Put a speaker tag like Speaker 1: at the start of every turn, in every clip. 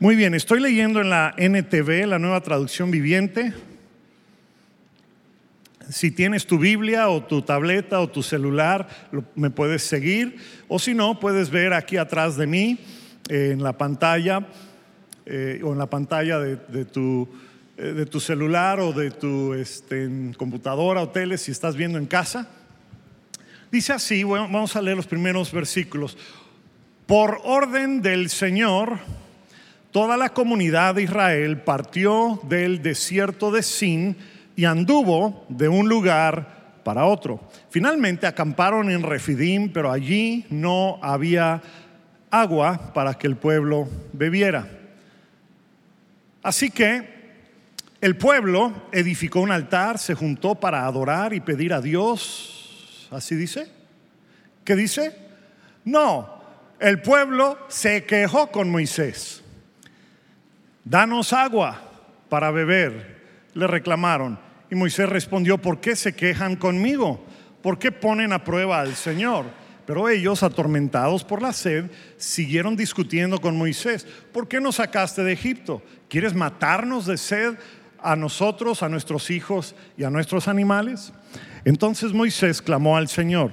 Speaker 1: Muy bien, estoy leyendo en la NTV, la nueva traducción viviente. Si tienes tu Biblia o tu tableta o tu celular, me puedes seguir. O si no, puedes ver aquí atrás de mí, eh, en la pantalla, eh, o en la pantalla de, tu, eh, de tu, celular o de tu este, computadora o tele, si estás viendo en casa. Dice así, vamos a leer los primeros versículos. Por orden del Señor, toda la comunidad de Israel partió del desierto de Sin y anduvo de un lugar para otro. Finalmente acamparon en Refidim, pero allí no había agua para que el pueblo bebiera. Así que el pueblo edificó un altar, se juntó para adorar y pedir a Dios. ¿Así dice? ¿Qué dice? No, el pueblo se quejó con Moisés danos agua para beber, le reclamaron. Y Moisés respondió, ¿por qué se quejan conmigo? ¿Por qué ponen a prueba al Señor? Pero ellos, atormentados por la sed, siguieron discutiendo con Moisés. ¿Por qué nos sacaste de Egipto? ¿Quieres matarnos de sed a nosotros, a nuestros hijos y a nuestros animales? Entonces Moisés clamó al Señor,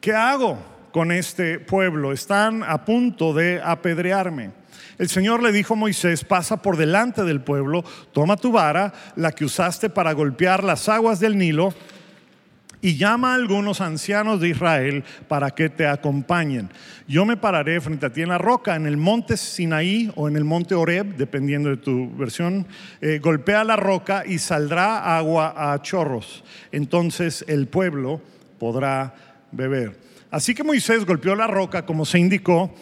Speaker 1: ¿qué hago con este pueblo? Están a punto de apedrearme. El Señor le dijo a Moisés, pasa por delante del pueblo, toma tu vara, la que usaste para golpear las aguas del Nilo, y llama a algunos ancianos de Israel para que te acompañen. Yo me pararé frente a ti en la roca, en el monte Sinaí o en el monte Oreb, dependiendo de tu versión. Eh, golpea la roca y saldrá agua a chorros. Entonces el pueblo podrá beber. Así que Moisés golpeó la roca como se indicó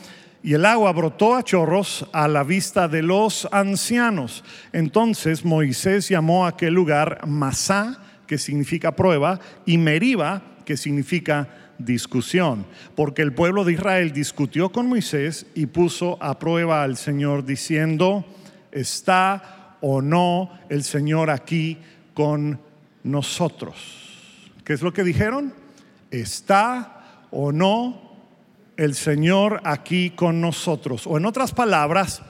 Speaker 1: y el agua brotó a chorros a la vista de los ancianos. Entonces Moisés llamó a aquel lugar Masá, que significa prueba, y Meriba, que significa discusión, porque el pueblo de Israel discutió con Moisés y puso a prueba al Señor diciendo, ¿está o no el Señor aquí con nosotros? ¿Qué es lo que dijeron? ¿Está o no el Señor aquí con nosotros? O en otras palabras,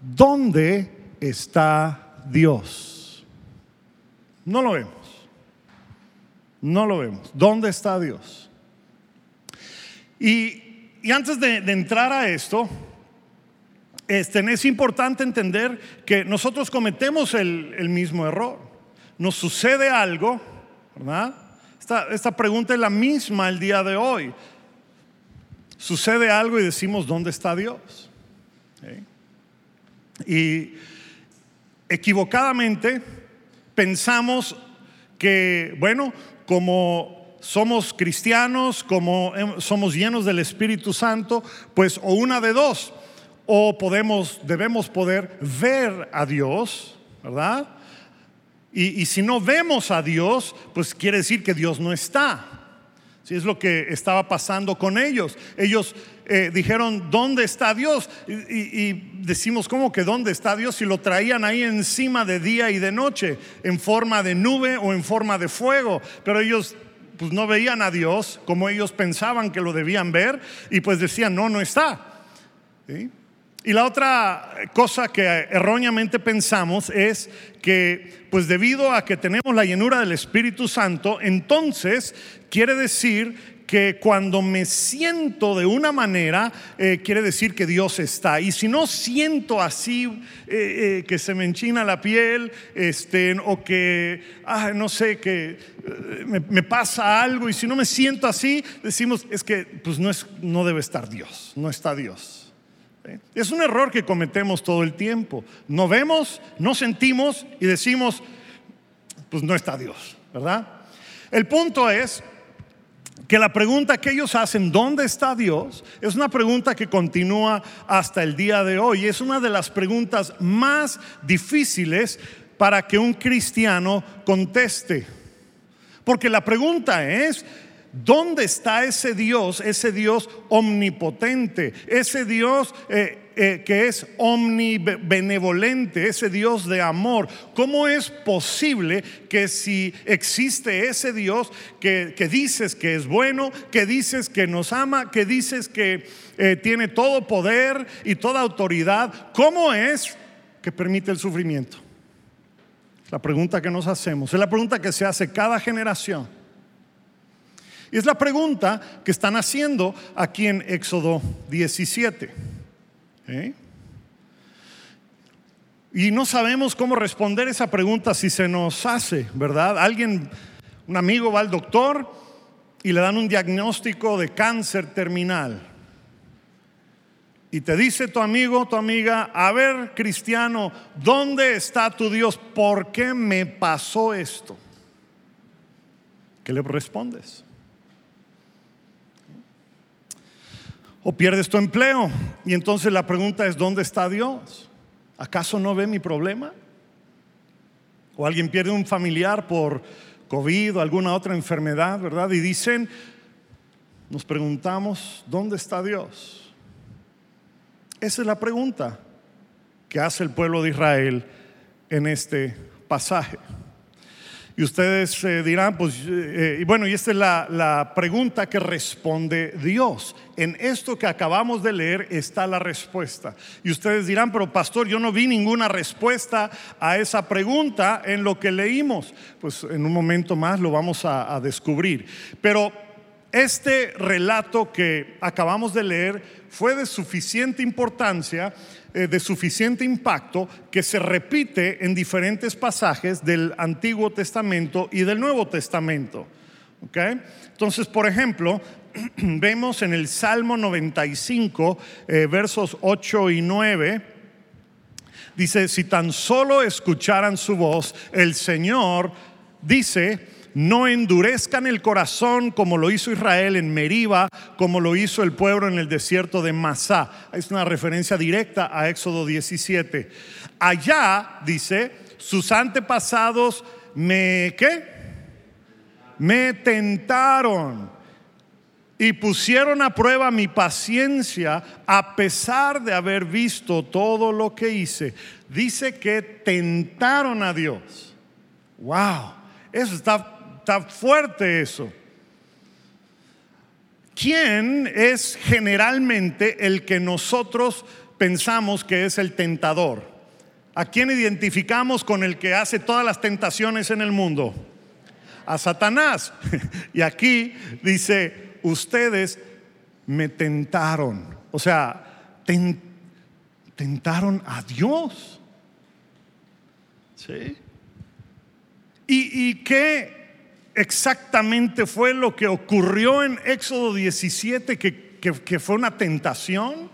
Speaker 1: ¿dónde está Dios? No lo vemos. No lo vemos. ¿Dónde está Dios? Y, antes de, entrar a esto, este, es importante entender que nosotros cometemos el, mismo error. Nos sucede algo, ¿verdad? Esta, esta pregunta es la misma el día de hoy sucede algo y decimos, ¿dónde está Dios? Y equivocadamente pensamos que, bueno, como somos cristianos, como somos llenos del Espíritu Santo, pues o una de dos, o podemos, debemos poder ver a Dios, ¿verdad? Y, y si no vemos a Dios, pues quiere decir que Dios no está. Si es lo que estaba pasando con ellos. Ellos eh, dijeron, ¿dónde está Dios? Y, decimos, ¿cómo que dónde está Dios? Y lo traían ahí encima de día y de noche, en forma de nube o en forma de fuego. Pero ellos pues no veían a Dios como ellos pensaban que lo debían ver y pues decían, no, no está. Y la otra cosa que erróneamente pensamos es que, pues debido a que tenemos la llenura del Espíritu Santo, entonces quiere decir que cuando me siento de una manera, eh, quiere decir que Dios está. Y si no siento así, eh, eh, que se me enchina la piel, este, o que, ah, no sé, que me, me, pasa algo, y si no me siento así, decimos, es que pues no, es, no debe estar Dios, no está Dios. Es un error que cometemos todo el tiempo. No vemos, no sentimos y decimos, pues no está Dios, ¿verdad? El punto es que la pregunta que ellos hacen, ¿dónde está Dios? Es una pregunta que continúa hasta el día de hoy. Es una de las preguntas más difíciles para que un cristiano conteste. Porque la pregunta es, ¿Dónde está ese Dios, ese Dios omnipotente, ese Dios eh, eh, que es omnibenevolente, ese Dios de amor. ¿Cómo es posible que si existe ese Dios que, dices que es bueno, que dices que nos ama, que dices que eh, tiene todo poder y toda autoridad, ¿cómo es que permite el sufrimiento? La pregunta que nos hacemos, es la pregunta que se hace cada generación. Y es la pregunta que están haciendo aquí en Éxodo 17. ¿Eh? Y no sabemos cómo responder esa pregunta si se nos hace, ¿verdad? Alguien, un amigo va al doctor y le dan un diagnóstico de cáncer terminal. Y te dice tu amigo, tu amiga, a ver, cristiano, ¿dónde está tu Dios? ¿Por qué me pasó esto? ¿Qué le respondes? O pierdes tu empleo y entonces la pregunta es, ¿dónde está Dios? ¿Acaso no ve mi problema? O alguien pierde un familiar por COVID o alguna otra enfermedad, ¿verdad? Y dicen, nos preguntamos, ¿dónde está Dios? Esa es la pregunta que hace el pueblo de Israel en este pasaje. Y ustedes eh, dirán, pues, eh, y bueno, y esta es la, la, pregunta que responde Dios. En esto que acabamos de leer está la respuesta. Y ustedes dirán, pero pastor, yo no vi ninguna respuesta a esa pregunta en lo que leímos. Pues en un momento más lo vamos a, a descubrir. Pero este relato que acabamos de leer fue de suficiente importancia, eh, de suficiente impacto, que se repite en diferentes pasajes del Antiguo Testamento y del Nuevo Testamento. Entonces, por ejemplo, vemos en el Salmo 95, eh, versos 8 y 9, dice, si tan solo escucharan su voz, el Señor dice, no endurezcan el corazón como lo hizo Israel en Meriba, como lo hizo el pueblo en el desierto de Masá. Es una referencia directa a Éxodo 17. Allá, dice, sus antepasados me, ¿qué? Me tentaron y pusieron a prueba mi paciencia a pesar de haber visto todo lo que hice. Dice que tentaron a Dios. Wow, eso está está fuerte eso. ¿Quién es generalmente el que nosotros pensamos que es el tentador? ¿A quién identificamos con el que hace todas las tentaciones en el mundo? A Satanás. Y aquí dice, ustedes me tentaron. O sea, tentaron a Dios. ¿Sí? ¿Y, y qué exactamente fue lo que ocurrió en Éxodo 17 que, fue una tentación?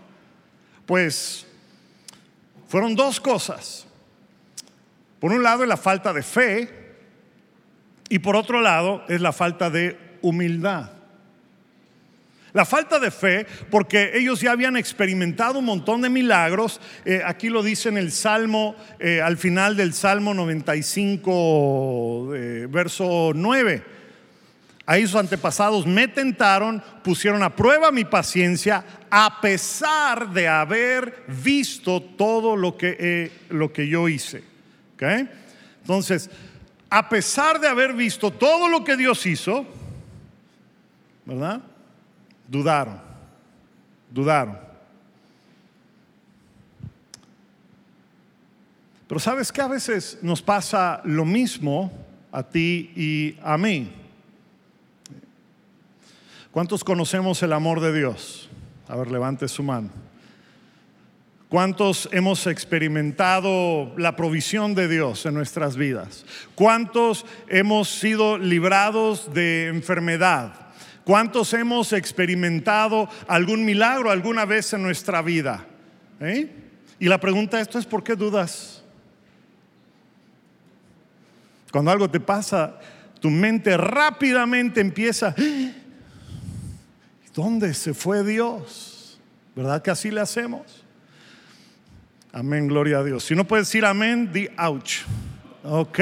Speaker 1: Pues fueron dos cosas. Por un lado es la falta de fe y por otro lado es la falta de humildad. La falta de fe, porque ellos ya habían experimentado un montón de milagros. Eh, aquí lo dice en el Salmo, eh, al final del Salmo 95, eh, verso 9. Ahí sus antepasados me tentaron, pusieron a prueba mi paciencia, a pesar de haber visto todo lo que, lo que yo hice. Entonces, a pesar de haber visto todo lo que Dios hizo, ¿verdad? Dudaron, dudaron. Pero sabes que a veces nos pasa lo mismo a ti y a mí. ¿Cuántos conocemos el amor de Dios? A ver, levante su mano. ¿Cuántos hemos experimentado la provisión de Dios en nuestras vidas? ¿Cuántos hemos sido librados de enfermedad? ¿Cuántos hemos experimentado algún milagro alguna vez en nuestra vida? ¿Eh? Y la pregunta esto es, ¿por qué dudas? Cuando algo te pasa, tu mente rápidamente empieza, ¡Ah! ¿dónde se fue Dios? ¿Verdad que así le hacemos? Amén, gloria a Dios. Si no puedes decir amén, di ouch. Ok.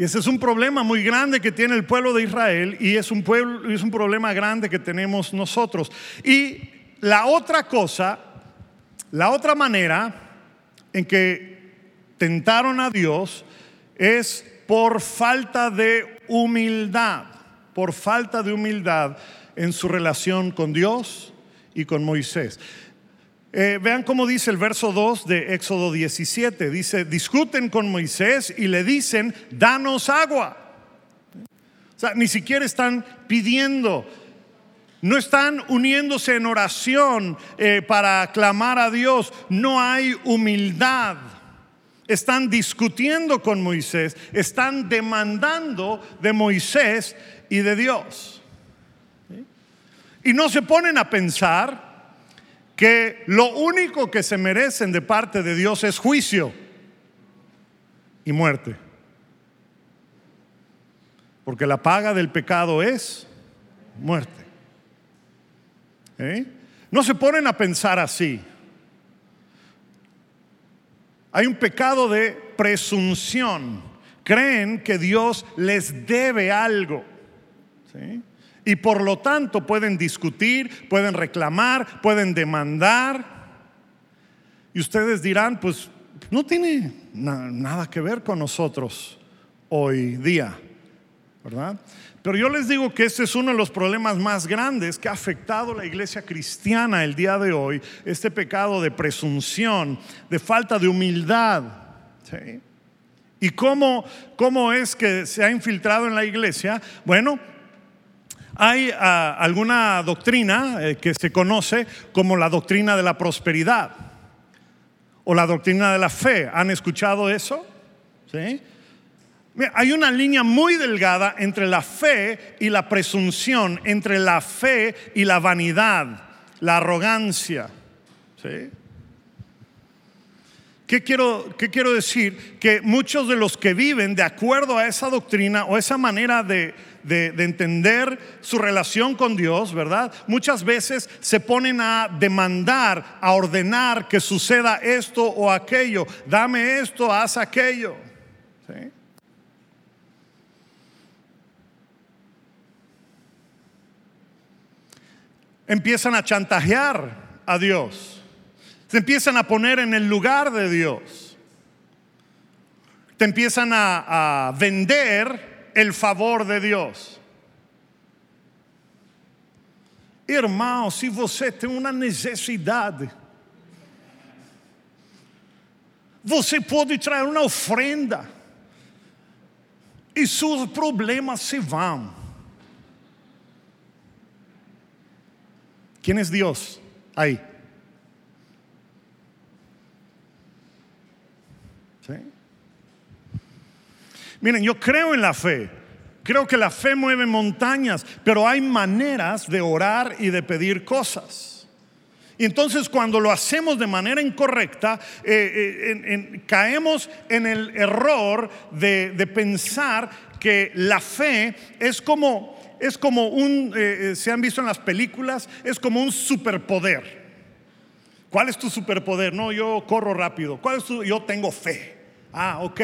Speaker 1: Y ese es un problema muy grande que tiene el pueblo de Israel y es un, pueblo, es un problema grande que tenemos nosotros. Y la otra cosa, la otra manera en que tentaron a Dios es por falta de humildad, por falta de humildad en su relación con Dios y con Moisés. Eh, vean cómo dice el verso 2 de Éxodo 17. Dice, discuten con Moisés y le dicen, danos agua. O sea, ni siquiera están pidiendo, no están uniéndose en oración eh, para clamar a Dios. No hay humildad. Están discutiendo con Moisés, están demandando de Moisés y de Dios. Y no se ponen a pensar que lo único que se merecen de parte de Dios es juicio y muerte. Porque la paga del pecado es muerte. ¿Eh? No se ponen a pensar así. Hay un pecado de presunción. Creen que Dios les debe algo. ¿sí? Y por lo tanto pueden discutir, pueden reclamar, pueden demandar. Y ustedes dirán, pues no tiene nada que ver con nosotros hoy día, ¿verdad? Pero yo les digo que este es uno de los problemas más grandes que ha afectado la iglesia cristiana el día de hoy, este pecado de presunción, de falta de humildad. ¿Y cómo, cómo es que se ha infiltrado en la iglesia? Bueno, hay ah, alguna doctrina eh, que se conoce como la doctrina de la prosperidad o la doctrina de la fe. ¿Han escuchado eso? ¿Sí? hay una línea muy delgada entre la fe y la presunción, entre la fe y la vanidad, la arrogancia. ¿Sí? ¿Qué quiero, ¿Qué quiero decir? Que muchos de los que viven de acuerdo a esa doctrina o esa manera de, de, entender su relación con Dios, ¿verdad? Muchas veces se ponen a demandar, a ordenar que suceda esto o aquello. Dame esto, haz aquello. Empiezan a chantajear a Dios. Se empiezan a poner en el lugar de Dios. Te empiezan a, a vender el favor de Dios. Irmão, se você tem uma necessidade, você pode trazer uma ofrenda e seus problemas se vão. Quem é Deus? Aí. Miren, yo creo en la fe. Creo que la fe mueve montañas, pero hay maneras de orar y de pedir cosas. Y entonces cuando lo hacemos de manera incorrecta, eh, eh, caemos en el error de, pensar que la fe es como, es como un, eh, se han visto en las películas, es como un superpoder. ¿Cuál es tu superpoder? No, yo corro rápido. ¿Cuál es tu? Yo tengo fe. Ah, ok.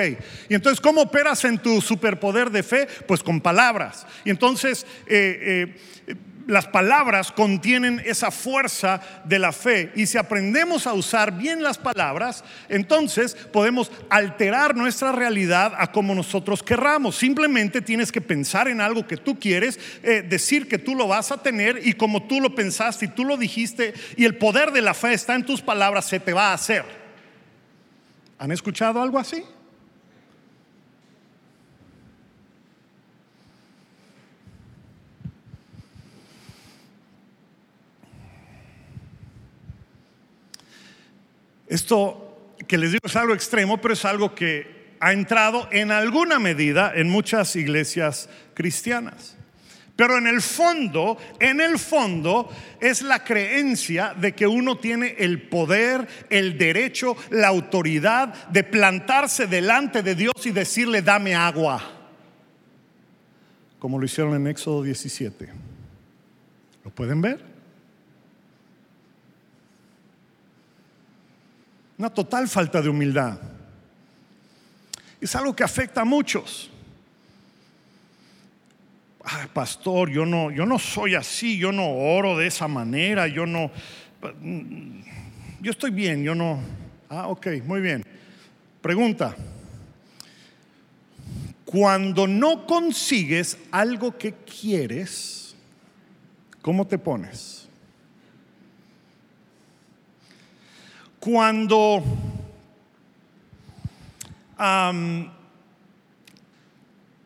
Speaker 1: Y entonces, ¿cómo operas en tu superpoder de fe? Pues con palabras. Y entonces, eh, eh, las palabras contienen esa fuerza de la fe. Y si aprendemos a usar bien las palabras, entonces podemos alterar nuestra realidad a como nosotros querramos. Simplemente tienes que pensar en algo que tú quieres, eh, decir que tú lo vas a tener y como tú lo pensaste y tú lo dijiste y el poder de la fe está en tus palabras, se te va a hacer. ¿Han escuchado algo así? Esto que les digo es algo extremo, pero es algo que ha entrado en alguna medida en muchas iglesias cristianas. Pero en el fondo, en el fondo es la creencia de que uno tiene el poder, el derecho, la autoridad de plantarse delante de Dios y decirle, dame agua. Como lo hicieron en Éxodo 17. ¿Lo pueden ver? Una total falta de humildad. Es algo que afecta a muchos pastor, yo no, yo no soy así, yo no oro de esa manera, yo no, yo estoy bien, yo no. Ah, ok, muy bien. Pregunta. Cuando no consigues algo que quieres, ¿cómo te pones? Cuando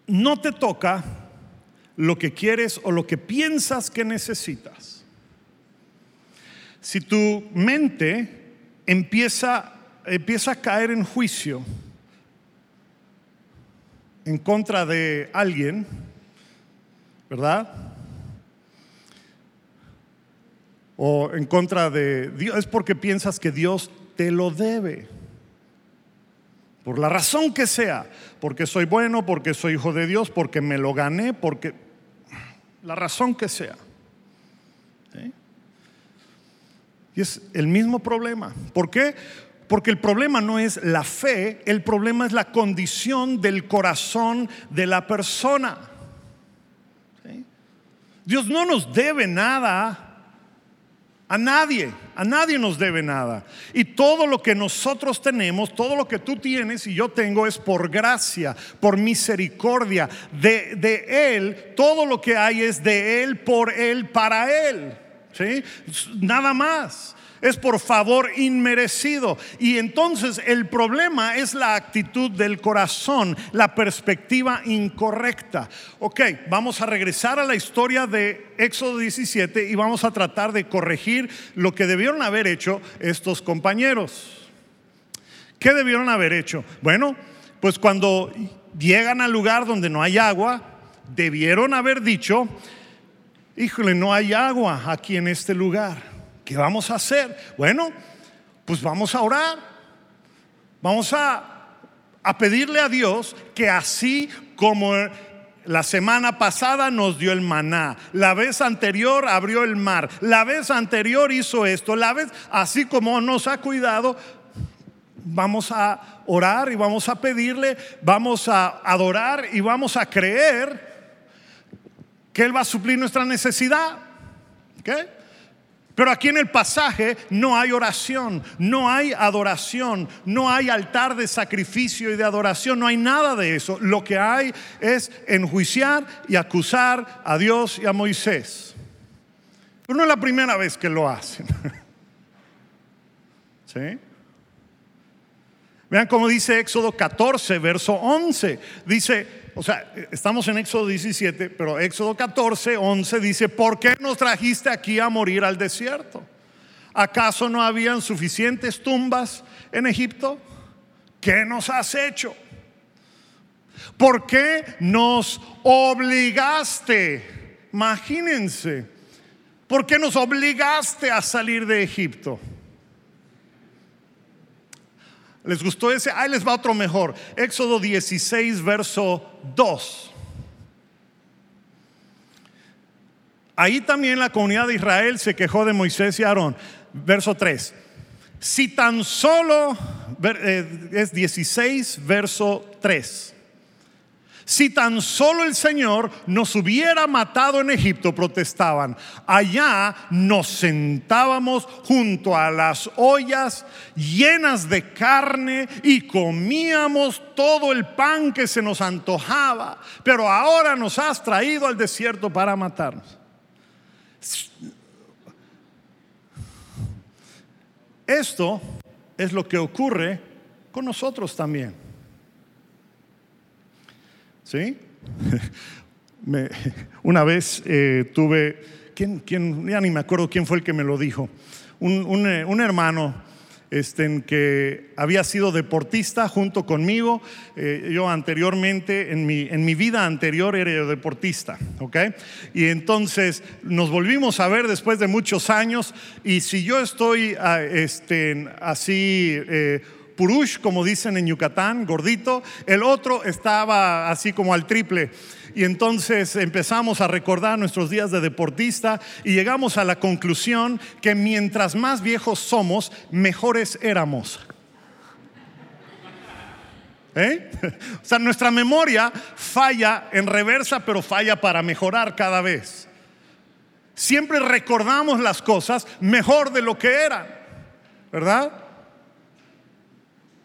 Speaker 1: no te toca lo que quieres o lo que piensas que necesitas. Si tu mente empieza, empieza a caer en juicio en contra de alguien, ¿verdad? O en contra de Dios, es porque piensas que Dios te lo debe. Por la razón que sea, porque soy bueno, porque soy hijo de Dios, porque me lo gané, porque la razón que sea. Y es el mismo problema. ¿Por qué? Porque el problema no es la fe, el problema es la condición del corazón de la persona. Dios no nos debe nada a nadie, a nadie nos debe nada. Y todo lo que nosotros tenemos, todo lo que tú tienes y yo tengo es por gracia, por misericordia de, de Él. Todo lo que hay es de Él, por Él, para Él. ¿Sí? Nada más es por favor inmerecido. Y entonces el problema es la actitud del corazón, la perspectiva incorrecta. Ok, vamos a regresar a la historia de Éxodo 17 y vamos a tratar de corregir lo que debieron haber hecho estos compañeros. ¿Qué debieron haber hecho? Bueno, pues cuando llegan al lugar donde no hay agua, debieron haber dicho, híjole, no hay agua aquí en este lugar. ¿Qué vamos a hacer? Bueno, pues vamos a orar. Vamos a, a pedirle a Dios que así como la semana pasada nos dio el maná, la vez anterior abrió el mar, la vez anterior hizo esto, la vez así como nos ha cuidado, vamos a orar y vamos a pedirle, vamos a adorar y vamos a creer que Él va a suplir nuestra necesidad. ¿Okay? Pero aquí en el pasaje no hay oración, no hay adoración, no hay altar de sacrificio y de adoración, no hay nada de eso. Lo que hay es enjuiciar y acusar a Dios y a Moisés. Pero no es la primera vez que lo hacen. ¿Sí? Vean cómo dice Éxodo 14, verso 11. Dice, o sea, estamos en Éxodo 17, pero Éxodo 14, 11 dice, ¿por qué nos trajiste aquí a morir al desierto? ¿Acaso no habían suficientes tumbas en Egipto? ¿Qué nos has hecho? ¿Por qué nos obligaste? Imagínense, ¿por qué nos obligaste a salir de Egipto? ¿Les gustó ese? Ahí les va otro mejor. Éxodo 16, verso 2. Ahí también la comunidad de Israel se quejó de Moisés y Aarón. Verso 3. Si tan solo, eh, es 16, verso 3. Si tan solo el Señor nos hubiera matado en Egipto, protestaban, allá nos sentábamos junto a las ollas llenas de carne y comíamos todo el pan que se nos antojaba, pero ahora nos has traído al desierto para matarnos. Esto es lo que ocurre con nosotros también. ¿Sí? una vez eh, tuve, ¿quién, ¿quién, ya ni me acuerdo quién fue el que me lo dijo, un, eh, hermano este, que había sido deportista junto conmigo. Eh, yo anteriormente, en mi, en mi vida anterior era deportista, ¿ok? Y entonces nos volvimos a ver después de muchos años y si yo estoy ah, este, así purush, como dicen en Yucatán, gordito. El otro estaba así como al triple. Y entonces empezamos a recordar nuestros días de deportista y llegamos a la conclusión que mientras más viejos somos, mejores éramos. ¿Eh? O sea, nuestra memoria falla en reversa, pero falla para mejorar cada vez. siempre recordamos las cosas mejor de lo que eran, ¿verdad?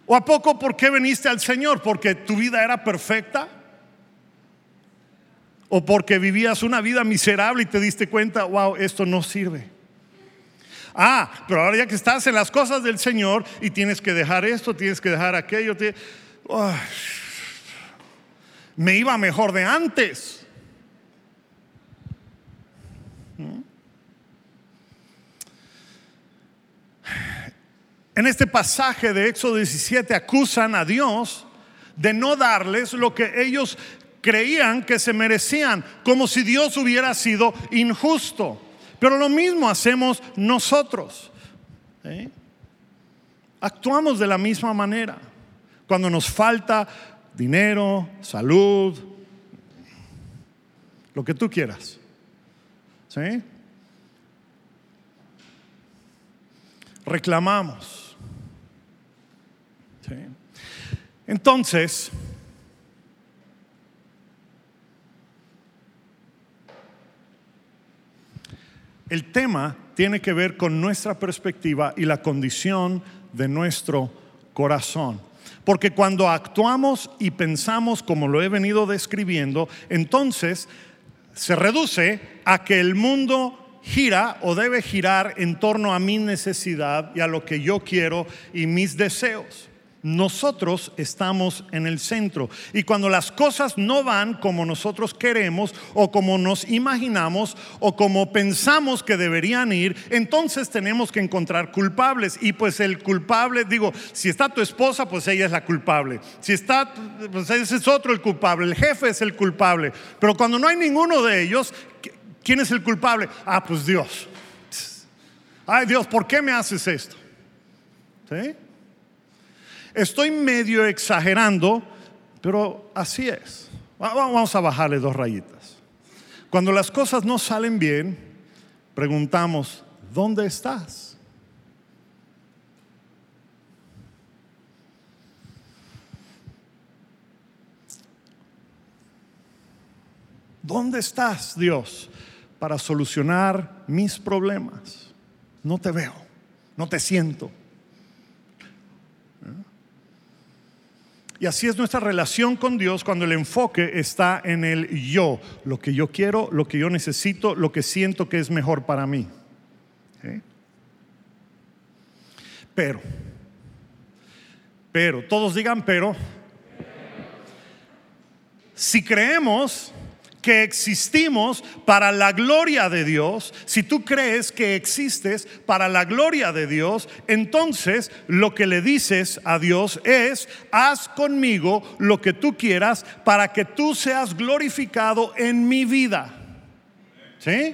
Speaker 1: ¿O a poco por qué viniste al Señor? ¿Porque tu vida era perfecta? ¿O porque vivías una vida miserable y te diste cuenta, wow, esto no sirve? Ah, pero ahora ya que estás en las cosas del Señor y tienes que dejar esto, tienes que dejar aquello, me iba mejor de antes. En este pasaje de Éxodo 17 acusan a Dios de no darles lo que ellos creían que se merecían, como si Dios hubiera sido injusto. Pero lo mismo hacemos nosotros. ¿eh? Actuamos de la misma manera. Cuando nos falta dinero, salud, lo que tú quieras. ¿Sí? Reclamamos. Entonces, el tema tiene que ver con nuestra perspectiva y la condición de nuestro corazón. Porque cuando actuamos y pensamos como lo he venido describiendo, entonces se reduce a que el mundo gira o debe girar en torno a mi necesidad y a lo que yo quiero y mis deseos nosotros estamos en el centro. Y cuando las cosas no van como nosotros queremos o como nos imaginamos o como pensamos que deberían ir, entonces tenemos que encontrar culpables. Y pues el culpable, digo, si está tu esposa, pues ella es la culpable. Si está, pues ese es otro el culpable. El jefe es el culpable. Pero cuando no hay ninguno de ellos, ¿quién es el culpable? Ah, pues Dios. Ay Dios, ¿por qué me haces esto? ¿Sí? Estoy medio exagerando, pero así es. Vamos a bajarle dos rayitas. Cuando las cosas no salen bien, preguntamos, ¿dónde estás? ¿Dónde estás, Dios, para solucionar mis problemas? No te veo, no te siento. Y así es nuestra relación con Dios cuando el enfoque está en el yo, lo que yo quiero, lo que yo necesito, lo que siento que es mejor para mí. Pero, pero, todos digan pero, si creemos que existimos para la gloria de Dios, si tú crees que existes para la gloria de Dios, entonces lo que le dices a Dios es, haz conmigo lo que tú quieras para que tú seas glorificado en mi vida. ¿Sí?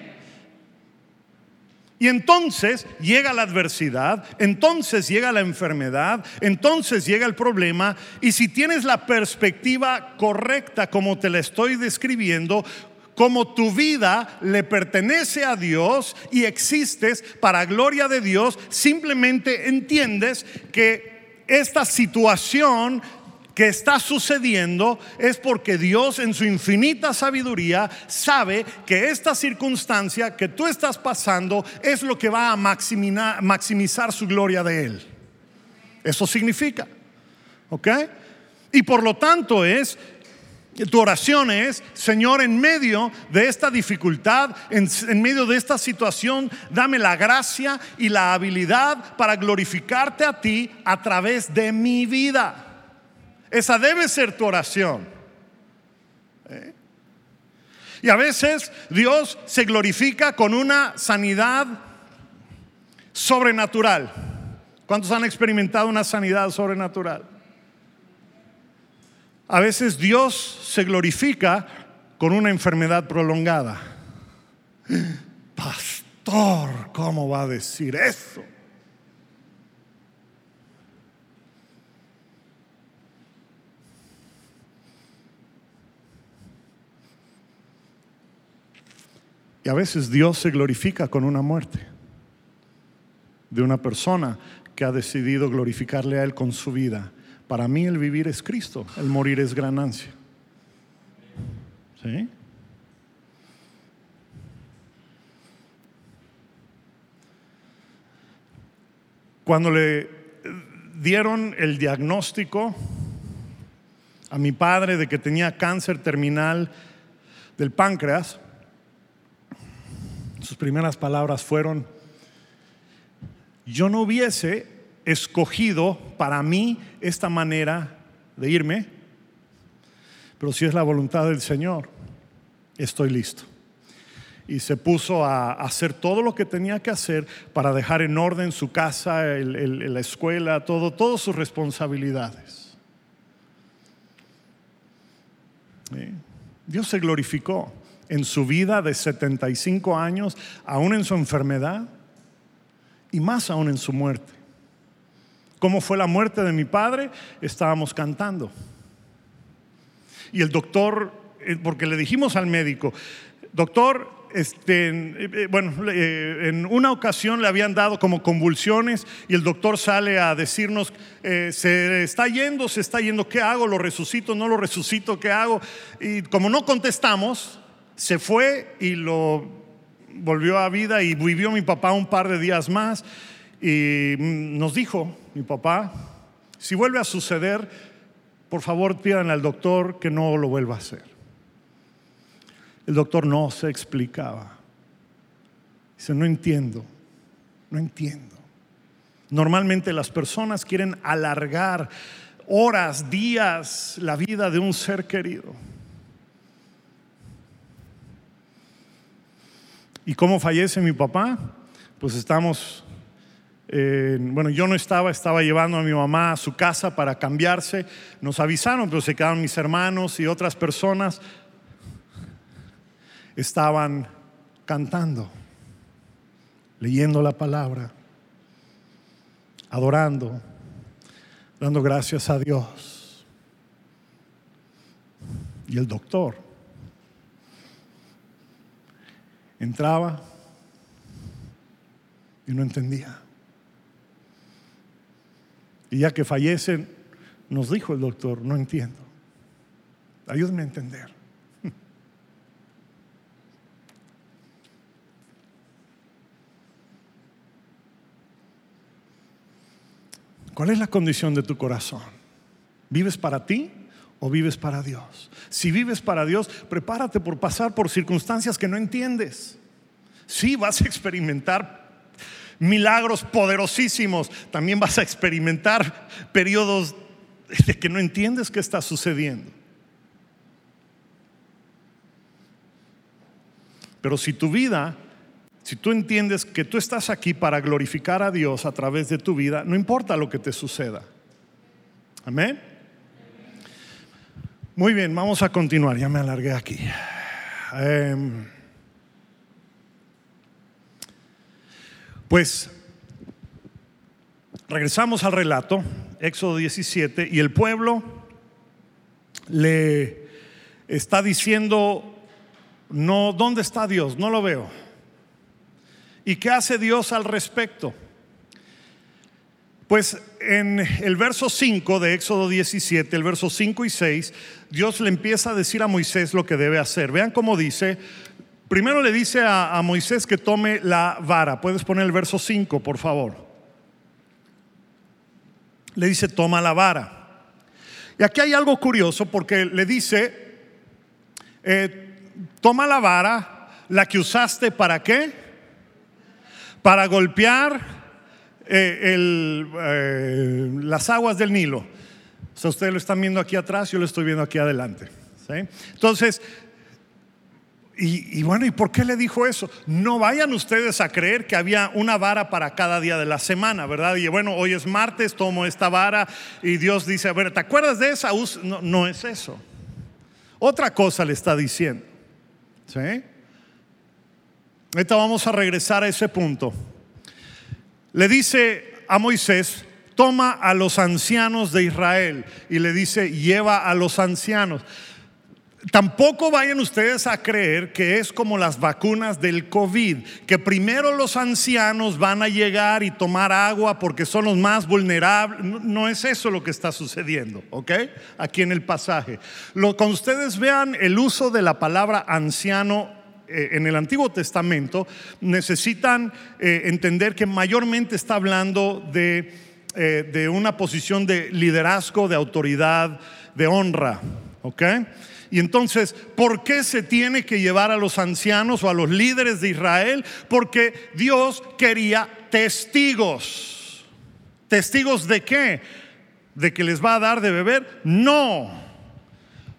Speaker 1: Y entonces llega la adversidad, entonces llega la enfermedad, entonces llega el problema. Y si tienes la perspectiva correcta como te la estoy describiendo, como tu vida le pertenece a Dios y existes para gloria de Dios, simplemente entiendes que esta situación que está sucediendo es porque Dios en su infinita sabiduría sabe que esta circunstancia que tú estás pasando es lo que va a maximizar su gloria de Él. Eso significa. ¿Ok? Y por lo tanto es tu oración es, Señor, en medio de esta dificultad, en, en, medio de esta situación, dame la gracia y la habilidad para glorificarte a ti a través de mi vida. Esa debe ser tu oración. ¿Eh? Y a veces Dios se glorifica con una sanidad sobrenatural. ¿Cuántos han experimentado una sanidad sobrenatural? A veces Dios se glorifica con una enfermedad prolongada. Pastor, ¿cómo va a decir eso? Y a veces Dios se glorifica con una muerte de una persona que ha decidido glorificarle a Él con su vida. Para mí el vivir es Cristo, el morir es ganancia. ¿Sí? Cuando le dieron el diagnóstico a mi padre de que tenía cáncer terminal del páncreas, sus primeras palabras fueron, yo no hubiese escogido para mí esta manera de irme, pero si es la voluntad del Señor, estoy listo. Y se puso a hacer todo lo que tenía que hacer para dejar en orden su casa, la escuela, todo, todas sus responsabilidades. Dios se glorificó en su vida de 75 años, aún en su enfermedad y más aún en su muerte. ¿Cómo fue la muerte de mi padre? Estábamos cantando. Y el doctor, eh, porque le dijimos al médico, doctor, este, eh, eh, bueno, en una ocasión le habían dado como convulsiones y el doctor sale a decirnos, se está yendo, se está yendo, ¿qué hago? ¿Lo resucito? ¿No lo resucito? ¿Qué hago? Y como no contestamos, se fue y lo volvió a vida y vivió mi papá un par de días más y nos dijo, mi papá, si vuelve a suceder, por favor pídanle al doctor que no lo vuelva a hacer. El doctor no se explicaba. Dice, no entiendo, no entiendo. Normalmente las personas quieren alargar horas, días la vida de un ser querido. ¿Y cómo fallece mi papá? Pues estamos bueno, yo no estaba, estaba llevando a mi mamá a su casa para cambiarse. Nos avisaron, pero se quedaron mis hermanos y otras personas. Estaban cantando, leyendo la palabra, adorando, dando gracias a Dios. Y el doctor entraba y no entendía. Y ya que fallecen, nos dijo el doctor, no entiendo. Ayúdenme a entender. ¿Cuál es la condición de tu corazón? ¿Vives para ti o vives para Dios? Si vives para Dios, prepárate por pasar por circunstancias que no entiendes. Sí, vas a experimentar milagros poderosísimos, también vas a experimentar periodos de que no entiendes qué está sucediendo. Pero si tu vida, si tú entiendes que tú estás aquí para glorificar a Dios a través de tu vida, no importa lo que te suceda. Amén. Muy bien, vamos a continuar. Ya me alargué aquí. Em, Pues regresamos al relato, Éxodo 17, y el pueblo le está diciendo, no, ¿dónde está Dios? No lo veo. ¿Y qué hace Dios al respecto? Pues en el verso 5 de Éxodo 17, el verso 5 y 6, Dios le empieza a decir a Moisés lo que debe hacer. Vean cómo dice, Primero le dice a, Moisés que tome la vara. Puedes poner el verso 5, por favor. Le dice, toma la vara. Y aquí hay algo curioso porque le dice, eh, toma la vara, la que usaste para qué? Para golpear eh, eh, las aguas del Nilo. O sea, ustedes lo están viendo aquí atrás, yo lo estoy viendo aquí adelante. Entonces, y, bueno, ¿y por qué le dijo eso? No vayan ustedes a creer que había una vara para cada día de la semana, ¿verdad? Y bueno, hoy es martes, tomo esta vara y Dios dice, a ver, ¿te acuerdas de esa? No, no es eso. Otra cosa le está diciendo. ¿Sí? Ahorita vamos a regresar a ese punto. Le dice a Moisés, toma a los ancianos de Israel y le dice, lleva a los ancianos. Tampoco vayan ustedes a creer que es como las vacunas del COVID, que primero los ancianos van a llegar y tomar agua porque son los más vulnerables. No, es eso lo que está sucediendo, ¿ok? Aquí en el pasaje. Lo, ustedes vean el uso de la palabra anciano en el Antiguo Testamento necesitan eh, entender que mayormente está hablando de, eh, de una posición de liderazgo, de autoridad, de honra. ¿Ok? Y entonces, ¿por qué se tiene que llevar a los ancianos o a los líderes de Israel? Porque Dios quería testigos. ¿Testigos de qué? ¿De que les va a dar de beber? No.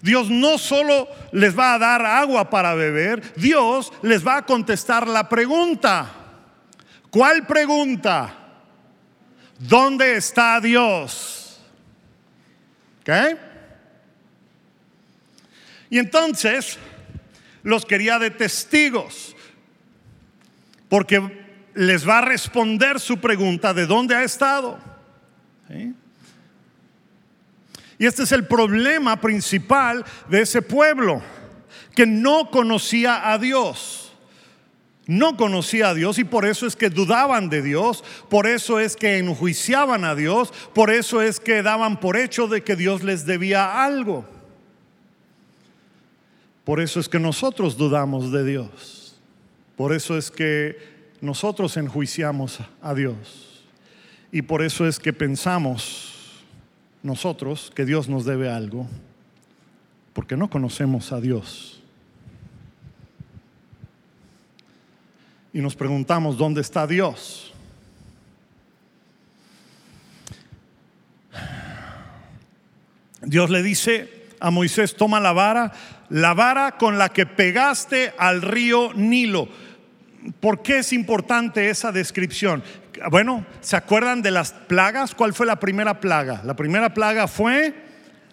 Speaker 1: Dios no solo les va a dar agua para beber, Dios les va a contestar la pregunta. ¿Cuál pregunta? ¿Dónde está Dios? ¿Ok? Y entonces los quería de testigos, porque les va a responder su pregunta de dónde ha estado. Y este es el problema principal de ese pueblo, que no conocía a Dios. No conocía a Dios y por eso es que dudaban de Dios, por eso es que enjuiciaban a Dios, por eso es que daban por hecho de que Dios les debía algo. Por eso es que nosotros dudamos de Dios. Por eso es que nosotros enjuiciamos a Dios. Y por eso es que pensamos nosotros que Dios nos debe algo. Porque no conocemos a Dios. Y nos preguntamos, ¿dónde está Dios? Dios le dice a Moisés, toma la vara la vara con la que pegaste al río Nilo. ¿Por qué es importante esa descripción? Bueno, ¿se acuerdan de las plagas? ¿Cuál fue la primera plaga? La primera plaga fue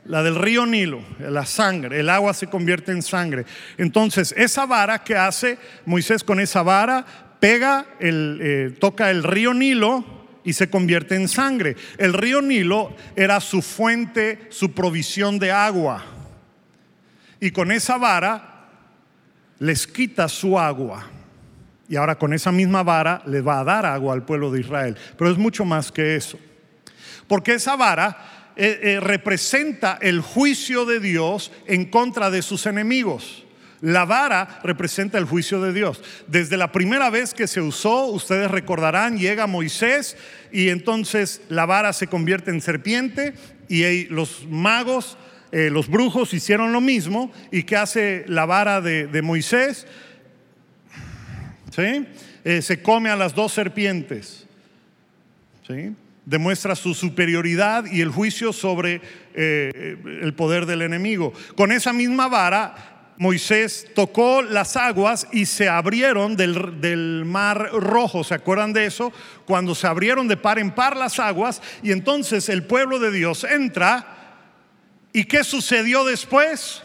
Speaker 1: la del río Nilo, la sangre, el agua se convierte en sangre. Entonces, esa vara que hace Moisés con esa vara, pega, eh, toca el río Nilo y se convierte en sangre. El río Nilo era su fuente, su provisión de agua y con esa vara les quita su agua. Y ahora con esa misma vara les va a dar agua al pueblo de Israel. Pero es mucho más que eso. Porque esa vara eh, eh, representa el juicio de Dios en contra de sus enemigos. La vara representa el juicio de Dios. Desde la primera vez que se usó, ustedes recordarán, llega Moisés y entonces la vara se convierte en serpiente y los magos eh, los brujos hicieron lo mismo. ¿Y qué hace la vara de, Moisés? Eh, se come a las dos serpientes. ¿Sí? Demuestra su superioridad y el juicio sobre eh, el poder del enemigo. Con esa misma vara, Moisés tocó las aguas y se abrieron del, del, mar rojo. ¿Se acuerdan de eso? Cuando se abrieron de par en par las aguas y entonces el pueblo de Dios entra ¿Y qué sucedió después?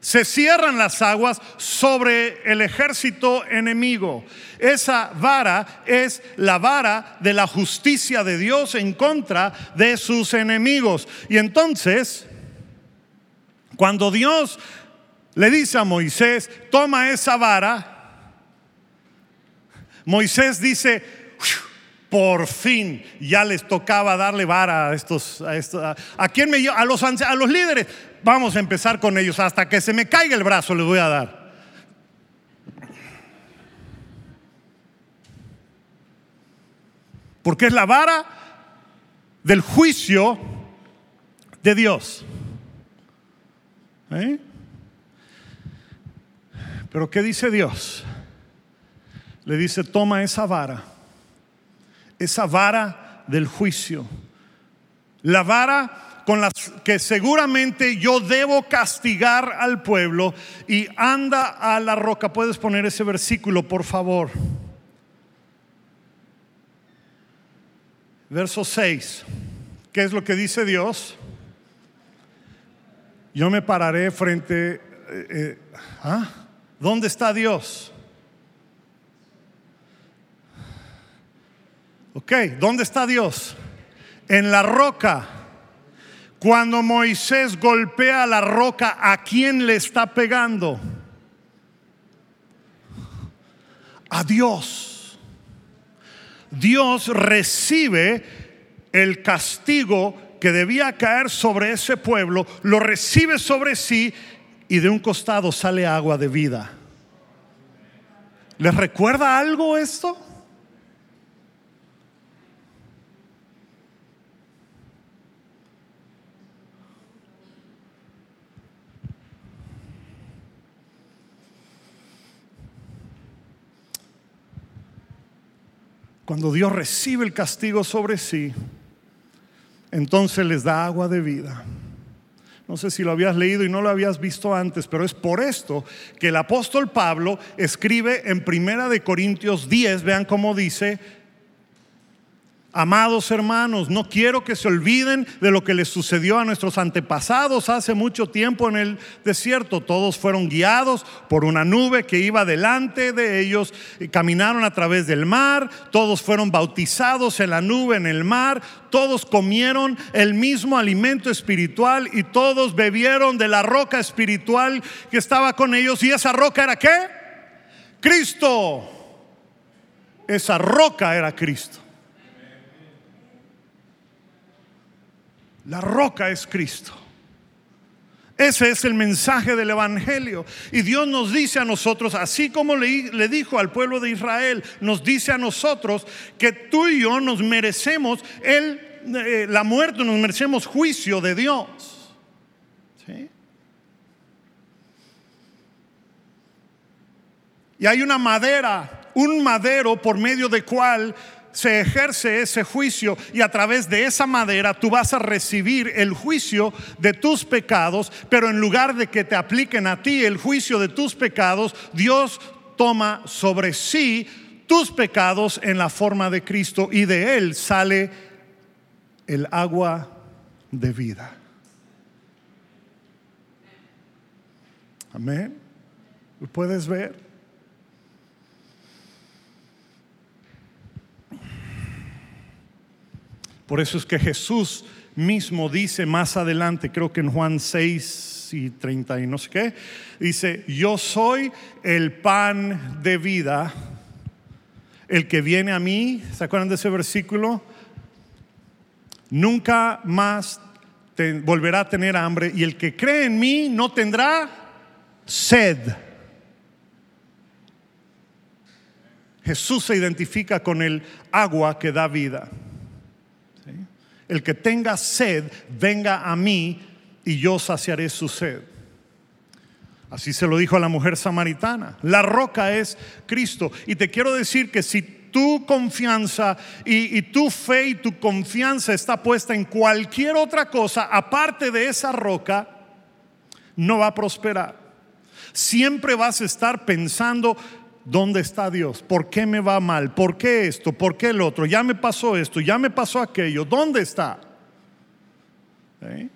Speaker 1: Se cierran las aguas sobre el ejército enemigo. Esa vara es la vara de la justicia de Dios en contra de sus enemigos. Y entonces, cuando Dios le dice a Moisés, toma esa vara, Moisés dice, por fin ya les tocaba darle vara a estos, a, estos, a, quién me a los, a los líderes. Vamos a empezar con ellos, hasta que se me caiga el brazo les voy a dar. Porque es la vara del juicio de Dios. ¿Eh? Pero ¿qué dice Dios? Le dice, toma esa vara esa vara del juicio. La vara con la que seguramente yo debo castigar al pueblo y anda a la roca. Puedes poner ese versículo, por favor. Verso 6. ¿Qué es lo que dice Dios? Yo me pararé frente... Eh, eh, ¿ah? ¿Dónde está Dios? Ok, ¿dónde está Dios? En la roca. Cuando Moisés golpea la roca, ¿a quién le está pegando? A Dios. Dios recibe el castigo que debía caer sobre ese pueblo, lo recibe sobre sí y de un costado sale agua de vida. ¿Les recuerda algo esto? Cuando Dios recibe el castigo sobre sí, entonces les da agua de vida. No sé si lo habías leído y no lo habías visto antes, pero es por esto que el apóstol Pablo escribe en Primera de Corintios 10, vean cómo dice, Amados hermanos, no quiero que se olviden de lo que les sucedió a nuestros antepasados hace mucho tiempo en el desierto. Todos fueron guiados por una nube que iba delante de ellos y caminaron a través del mar. Todos fueron bautizados en la nube, en el mar. Todos comieron el mismo alimento espiritual y todos bebieron de la roca espiritual que estaba con ellos. ¿Y esa roca era qué? Cristo. Esa roca era Cristo. La roca es Cristo. Ese es el mensaje del Evangelio. Y Dios nos dice a nosotros, así como le, dijo al pueblo de Israel, nos dice a nosotros que tú y yo nos merecemos el, eh, la muerte, nos merecemos juicio de Dios. Y hay una madera, un madero por medio de cual se ejerce ese juicio y a través de esa madera tú vas a recibir el juicio de tus pecados, pero en lugar de que te apliquen a ti el juicio de tus pecados, Dios toma sobre sí tus pecados en la forma de Cristo y de él sale el agua de vida. Amén. ¿Lo puedes ver? Por eso es que Jesús mismo dice más adelante, creo que en Juan 6 y 30 y no sé qué, dice, yo soy el pan de vida, el que viene a mí, ¿se acuerdan de ese versículo? Nunca más volverá a tener hambre y el que cree en mí no tendrá sed. Jesús se identifica con el agua que da vida el que tenga sed, venga a mí y yo saciaré su sed. Así se lo dijo a la mujer samaritana. La roca es Cristo. Y te quiero decir que si tu confianza y, tu fe y tu confianza está puesta en cualquier otra cosa aparte de esa roca, no va a prosperar. Siempre vas a estar pensando ¿Dónde está Dios? ¿Por qué me va mal? ¿Por qué esto? ¿Por qué el otro? Ya me pasó esto, ya me pasó aquello. ¿Dónde está? ¿Eh?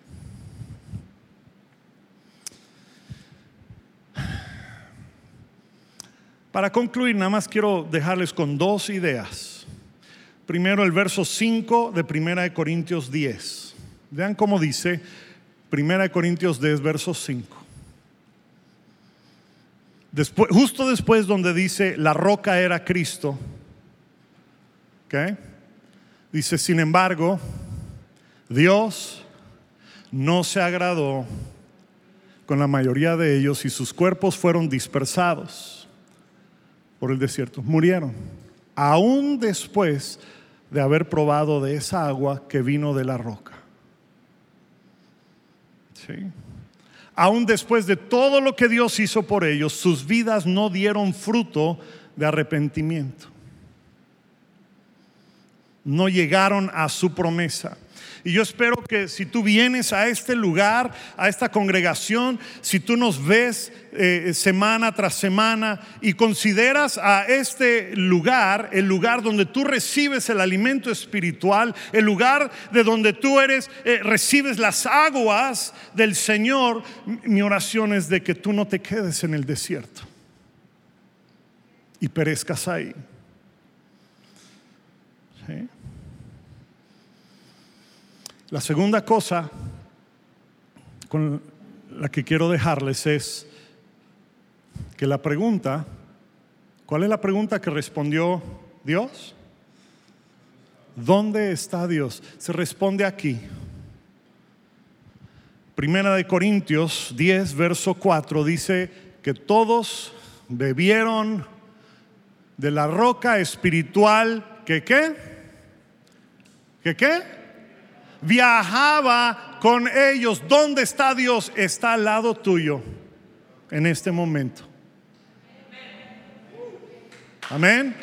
Speaker 1: Para concluir, nada más quiero dejarles con dos ideas. Primero el verso 5 de Primera de Corintios 10. Vean cómo dice Primera de Corintios 10, verso 5 justo después donde dice la roca era Cristo, dice, sin embargo, Dios no se agradó con la mayoría de ellos y sus cuerpos fueron dispersados por el desierto, murieron, aún después de haber probado de esa agua que vino de la roca. ¿Sí? Aún después de todo lo que Dios hizo por ellos, sus vidas no dieron fruto de arrepentimiento. No llegaron a su promesa. Y yo espero que si tú vienes a este lugar, a esta congregación, si tú nos ves eh, semana tras semana y consideras a este lugar el lugar donde tú recibes el alimento espiritual, el lugar de donde tú eres, eh, recibes las aguas del Señor, mi oración es de que tú no te quedes en el desierto y perezcas ahí. ¿Sí? La segunda cosa con la que quiero dejarles es que la pregunta, ¿cuál es la pregunta que respondió Dios? ¿Dónde está Dios? Se responde aquí. Primera de Corintios 10, verso 4 dice que todos bebieron de la roca espiritual que qué? ¿Que qué? Viajaba con ellos. ¿Dónde está Dios? Está al lado tuyo en este momento. Amén.